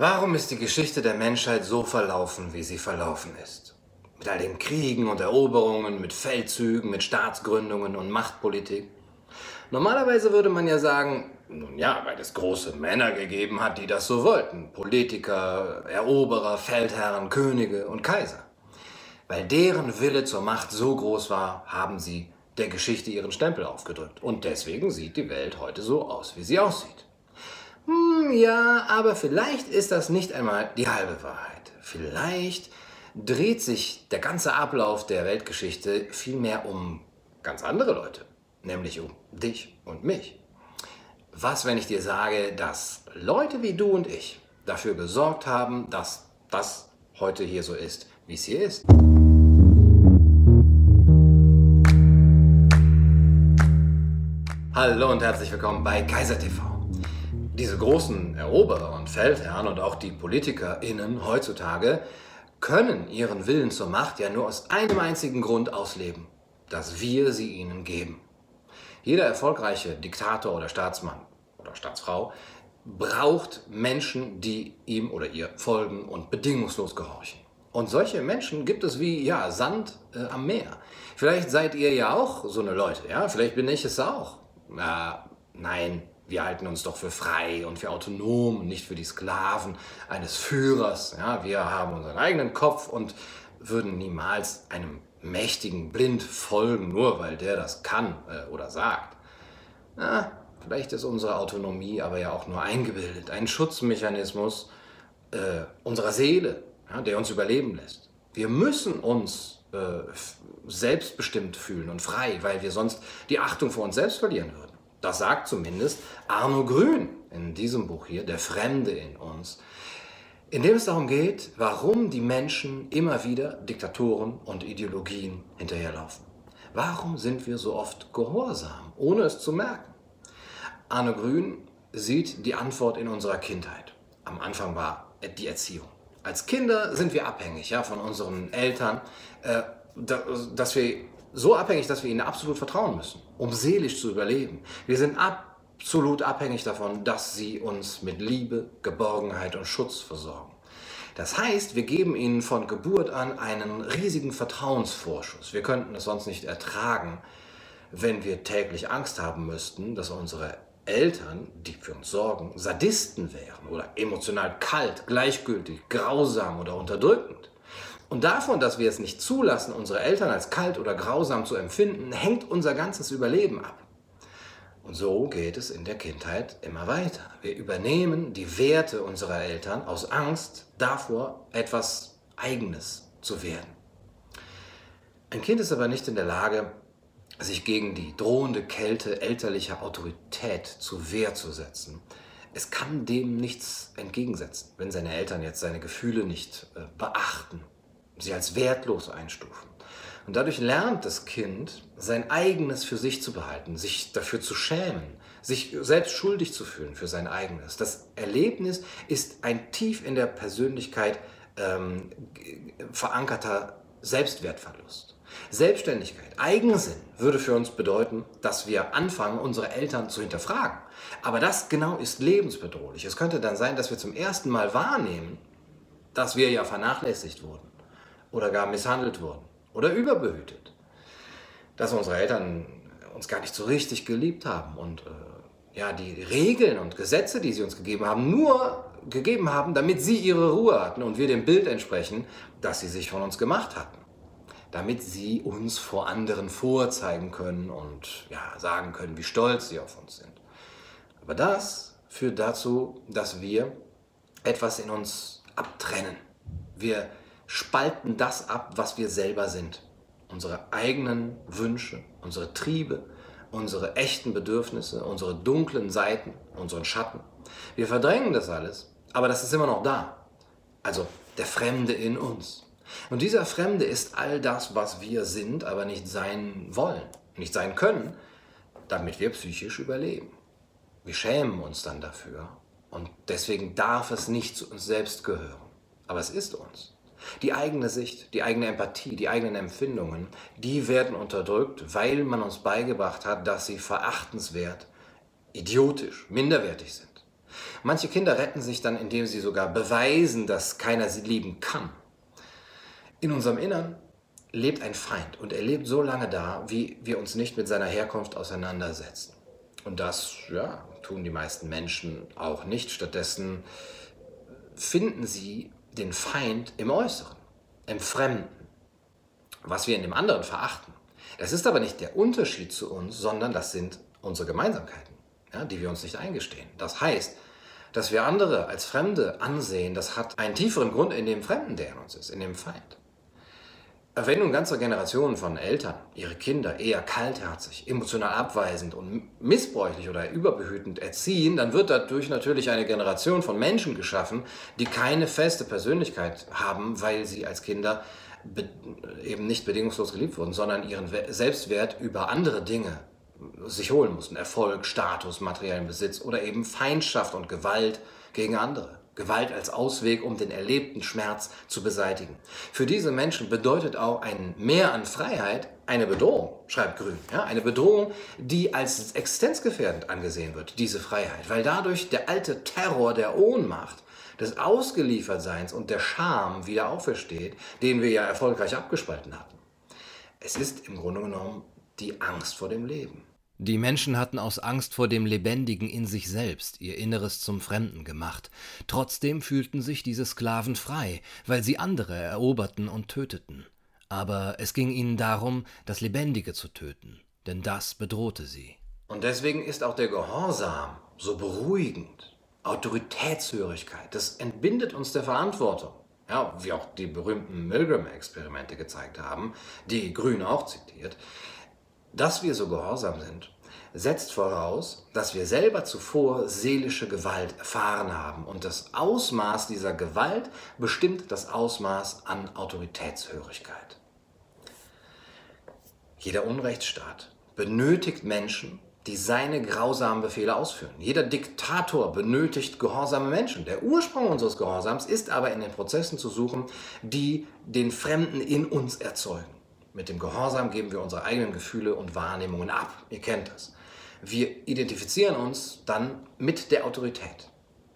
Warum ist die Geschichte der Menschheit so verlaufen, wie sie verlaufen ist? Mit all den Kriegen und Eroberungen, mit Feldzügen, mit Staatsgründungen und Machtpolitik. Normalerweise würde man ja sagen, nun ja, weil es große Männer gegeben hat, die das so wollten. Politiker, Eroberer, Feldherren, Könige und Kaiser. Weil deren Wille zur Macht so groß war, haben sie der Geschichte ihren Stempel aufgedrückt. Und deswegen sieht die Welt heute so aus, wie sie aussieht. Hm, ja, aber vielleicht ist das nicht einmal die halbe Wahrheit. Vielleicht dreht sich der ganze Ablauf der Weltgeschichte vielmehr um ganz andere Leute, nämlich um dich und mich. Was, wenn ich dir sage, dass Leute wie du und ich dafür gesorgt haben, dass das heute hier so ist, wie es hier ist? Hallo und herzlich willkommen bei Kaiser TV. Diese großen Eroberer und Feldherren und auch die PolitikerInnen heutzutage können ihren Willen zur Macht ja nur aus einem einzigen Grund ausleben, dass wir sie ihnen geben. Jeder erfolgreiche Diktator oder Staatsmann oder Staatsfrau braucht Menschen, die ihm oder ihr folgen und bedingungslos gehorchen. Und solche Menschen gibt es wie ja, Sand äh, am Meer. Vielleicht seid ihr ja auch so eine Leute, ja? Vielleicht bin ich es auch. Na, nein, wir halten uns doch für frei und für autonom und nicht für die Sklaven eines Führers. Ja? Wir haben unseren eigenen Kopf und würden niemals einem Mächtigen blind folgen, nur weil der das kann äh, oder sagt. Na, vielleicht ist unsere Autonomie aber ja auch nur eingebildet, ein Schutzmechanismus äh, unserer Seele, ja, der uns überleben lässt. Wir müssen uns äh, selbstbestimmt fühlen und frei, weil wir sonst die Achtung vor uns selbst verlieren würden. Das sagt zumindest Arno Grün in diesem Buch hier, Der Fremde in uns, in dem es darum geht, warum die Menschen immer wieder Diktatoren und Ideologien hinterherlaufen. Warum sind wir so oft gehorsam, ohne es zu merken? Arno Grün sieht die Antwort in unserer Kindheit. Am Anfang war die Erziehung. Als Kinder sind wir abhängig ja, von unseren Eltern, äh, dass wir so abhängig, dass wir ihnen absolut vertrauen müssen, um seelisch zu überleben. Wir sind absolut abhängig davon, dass sie uns mit Liebe, Geborgenheit und Schutz versorgen. Das heißt, wir geben ihnen von Geburt an einen riesigen Vertrauensvorschuss. Wir könnten es sonst nicht ertragen, wenn wir täglich Angst haben müssten, dass unsere Eltern, die für uns sorgen, Sadisten wären oder emotional kalt, gleichgültig, grausam oder unterdrückend. Und davon, dass wir es nicht zulassen, unsere Eltern als kalt oder grausam zu empfinden, hängt unser ganzes Überleben ab. Und so geht es in der Kindheit immer weiter. Wir übernehmen die Werte unserer Eltern aus Angst davor, etwas Eigenes zu werden. Ein Kind ist aber nicht in der Lage, sich gegen die drohende Kälte elterlicher Autorität zu Wehr zu setzen. Es kann dem nichts entgegensetzen, wenn seine Eltern jetzt seine Gefühle nicht äh, beachten, sie als wertlos einstufen. Und dadurch lernt das Kind, sein eigenes für sich zu behalten, sich dafür zu schämen, sich selbst schuldig zu fühlen für sein eigenes. Das Erlebnis ist ein tief in der Persönlichkeit ähm, verankerter Selbstwertverlust. Selbstständigkeit, Eigensinn würde für uns bedeuten, dass wir anfangen, unsere Eltern zu hinterfragen. Aber das genau ist lebensbedrohlich. Es könnte dann sein, dass wir zum ersten Mal wahrnehmen, dass wir ja vernachlässigt wurden oder gar misshandelt wurden oder überbehütet. Dass unsere Eltern uns gar nicht so richtig geliebt haben und äh, ja, die Regeln und Gesetze, die sie uns gegeben haben, nur gegeben haben, damit sie ihre Ruhe hatten und wir dem Bild entsprechen, das sie sich von uns gemacht hatten. Damit sie uns vor anderen vorzeigen können und ja, sagen können, wie stolz sie auf uns sind. Aber das führt dazu, dass wir etwas in uns abtrennen. Wir spalten das ab, was wir selber sind. Unsere eigenen Wünsche, unsere Triebe, unsere echten Bedürfnisse, unsere dunklen Seiten, unseren Schatten. Wir verdrängen das alles, aber das ist immer noch da. Also der Fremde in uns. Und dieser Fremde ist all das, was wir sind, aber nicht sein wollen, nicht sein können, damit wir psychisch überleben. Wir schämen uns dann dafür und deswegen darf es nicht zu uns selbst gehören. Aber es ist uns. Die eigene Sicht, die eigene Empathie, die eigenen Empfindungen, die werden unterdrückt, weil man uns beigebracht hat, dass sie verachtenswert, idiotisch, minderwertig sind. Manche Kinder retten sich dann, indem sie sogar beweisen, dass keiner sie lieben kann. In unserem Innern lebt ein Feind und er lebt so lange da, wie wir uns nicht mit seiner Herkunft auseinandersetzen. Und das ja, tun die meisten Menschen auch nicht. Stattdessen finden sie den Feind im Äußeren, im Fremden, was wir in dem anderen verachten. Das ist aber nicht der Unterschied zu uns, sondern das sind unsere Gemeinsamkeiten, ja, die wir uns nicht eingestehen. Das heißt, dass wir andere als Fremde ansehen, das hat einen tieferen Grund in dem Fremden, der in uns ist, in dem Feind. Wenn nun ganze Generationen von Eltern ihre Kinder eher kaltherzig, emotional abweisend und missbräuchlich oder überbehütend erziehen, dann wird dadurch natürlich eine Generation von Menschen geschaffen, die keine feste Persönlichkeit haben, weil sie als Kinder eben nicht bedingungslos geliebt wurden, sondern ihren Selbstwert über andere Dinge sich holen mussten. Erfolg, Status, materiellen Besitz oder eben Feindschaft und Gewalt gegen andere. Gewalt als Ausweg, um den erlebten Schmerz zu beseitigen. Für diese Menschen bedeutet auch ein Mehr an Freiheit eine Bedrohung, schreibt Grün. Ja, eine Bedrohung, die als existenzgefährdend angesehen wird, diese Freiheit, weil dadurch der alte Terror der Ohnmacht, des Ausgeliefertseins und der Scham wieder aufersteht, den wir ja erfolgreich abgespalten hatten. Es ist im Grunde genommen die Angst vor dem Leben. Die Menschen hatten aus Angst vor dem Lebendigen in sich selbst ihr Inneres zum Fremden gemacht. Trotzdem fühlten sich diese Sklaven frei, weil sie andere eroberten und töteten. Aber es ging ihnen darum, das Lebendige zu töten, denn das bedrohte sie. Und deswegen ist auch der Gehorsam so beruhigend. Autoritätshörigkeit, das entbindet uns der Verantwortung. Ja, wie auch die berühmten Milgram-Experimente gezeigt haben, die Grün auch zitiert. Dass wir so gehorsam sind, setzt voraus, dass wir selber zuvor seelische Gewalt erfahren haben. Und das Ausmaß dieser Gewalt bestimmt das Ausmaß an Autoritätshörigkeit. Jeder Unrechtsstaat benötigt Menschen, die seine grausamen Befehle ausführen. Jeder Diktator benötigt gehorsame Menschen. Der Ursprung unseres Gehorsams ist aber in den Prozessen zu suchen, die den Fremden in uns erzeugen. Mit dem Gehorsam geben wir unsere eigenen Gefühle und Wahrnehmungen ab. Ihr kennt das. Wir identifizieren uns dann mit der Autorität.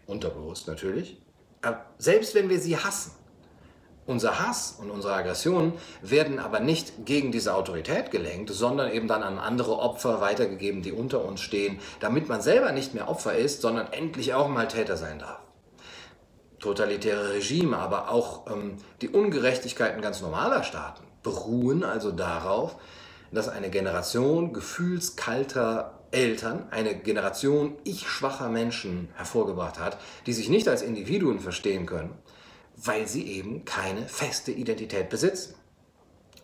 Unterbewusst natürlich. Selbst wenn wir sie hassen. Unser Hass und unsere Aggressionen werden aber nicht gegen diese Autorität gelenkt, sondern eben dann an andere Opfer weitergegeben, die unter uns stehen, damit man selber nicht mehr Opfer ist, sondern endlich auch mal Täter sein darf. Totalitäre Regime, aber auch ähm, die Ungerechtigkeiten ganz normaler Staaten beruhen also darauf, dass eine Generation gefühlskalter Eltern, eine Generation ich-schwacher Menschen hervorgebracht hat, die sich nicht als Individuen verstehen können, weil sie eben keine feste Identität besitzen.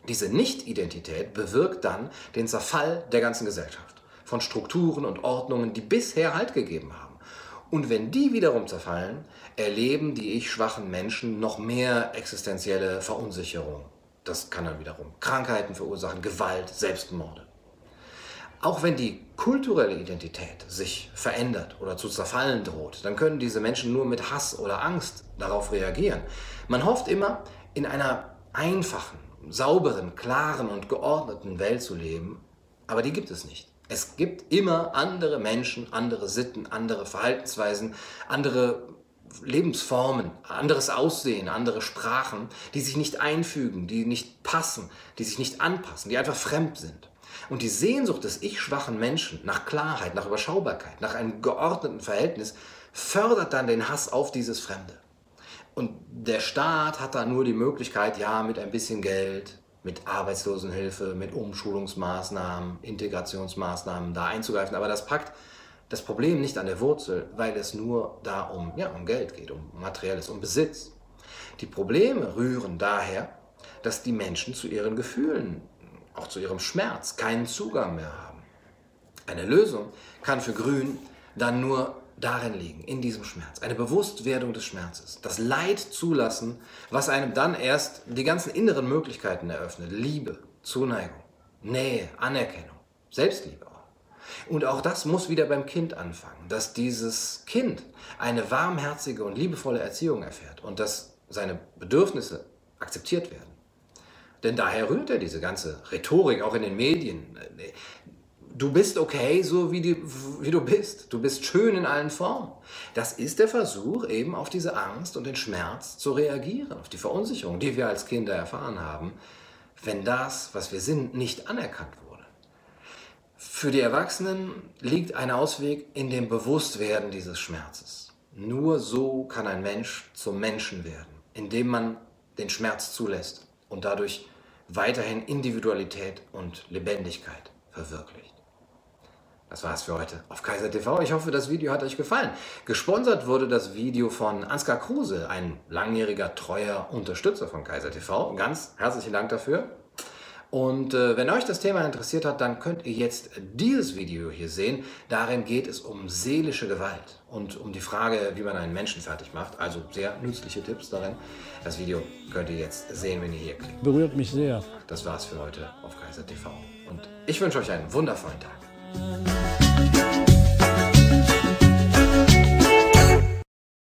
Diese Nicht-Identität bewirkt dann den Zerfall der ganzen Gesellschaft, von Strukturen und Ordnungen, die bisher Halt gegeben haben. Und wenn die wiederum zerfallen, erleben die ich-schwachen Menschen noch mehr existenzielle Verunsicherung das kann dann wiederum Krankheiten verursachen, Gewalt, Selbstmorde. Auch wenn die kulturelle Identität sich verändert oder zu zerfallen droht, dann können diese Menschen nur mit Hass oder Angst darauf reagieren. Man hofft immer, in einer einfachen, sauberen, klaren und geordneten Welt zu leben, aber die gibt es nicht. Es gibt immer andere Menschen, andere Sitten, andere Verhaltensweisen, andere Lebensformen, anderes Aussehen, andere Sprachen, die sich nicht einfügen, die nicht passen, die sich nicht anpassen, die einfach fremd sind. Und die Sehnsucht des ich-schwachen Menschen nach Klarheit, nach Überschaubarkeit, nach einem geordneten Verhältnis fördert dann den Hass auf dieses Fremde. Und der Staat hat da nur die Möglichkeit, ja, mit ein bisschen Geld, mit Arbeitslosenhilfe, mit Umschulungsmaßnahmen, Integrationsmaßnahmen da einzugreifen. Aber das packt das Problem nicht an der Wurzel, weil es nur da um, ja, um Geld geht, um materielles, um Besitz. Die Probleme rühren daher, dass die Menschen zu ihren Gefühlen, auch zu ihrem Schmerz, keinen Zugang mehr haben. Eine Lösung kann für Grün dann nur darin liegen, in diesem Schmerz. Eine Bewusstwerdung des Schmerzes. Das Leid zulassen, was einem dann erst die ganzen inneren Möglichkeiten eröffnet. Liebe, Zuneigung, Nähe, Anerkennung, Selbstliebe. Und auch das muss wieder beim Kind anfangen, dass dieses Kind eine warmherzige und liebevolle Erziehung erfährt und dass seine Bedürfnisse akzeptiert werden. Denn daher rührt er diese ganze Rhetorik auch in den Medien. Du bist okay, so wie, die, wie du bist. Du bist schön in allen Formen. Das ist der Versuch, eben auf diese Angst und den Schmerz zu reagieren, auf die Verunsicherung, die wir als Kinder erfahren haben, wenn das, was wir sind, nicht anerkannt wurde. Für die Erwachsenen liegt ein Ausweg in dem Bewusstwerden dieses Schmerzes. Nur so kann ein Mensch zum Menschen werden, indem man den Schmerz zulässt und dadurch weiterhin Individualität und Lebendigkeit verwirklicht. Das war's für heute auf Kaiser TV. Ich hoffe, das Video hat euch gefallen. Gesponsert wurde das Video von Ansgar Kruse, ein langjähriger, treuer Unterstützer von Kaiser TV. Ganz herzlichen Dank dafür. Und äh, wenn euch das Thema interessiert hat, dann könnt ihr jetzt dieses Video hier sehen. Darin geht es um seelische Gewalt und um die Frage, wie man einen Menschen fertig macht. Also sehr nützliche Tipps darin. Das Video könnt ihr jetzt sehen, wenn ihr hier klickt. Berührt mich sehr. Das war's für heute auf Kaiser TV. Und ich wünsche euch einen wundervollen Tag.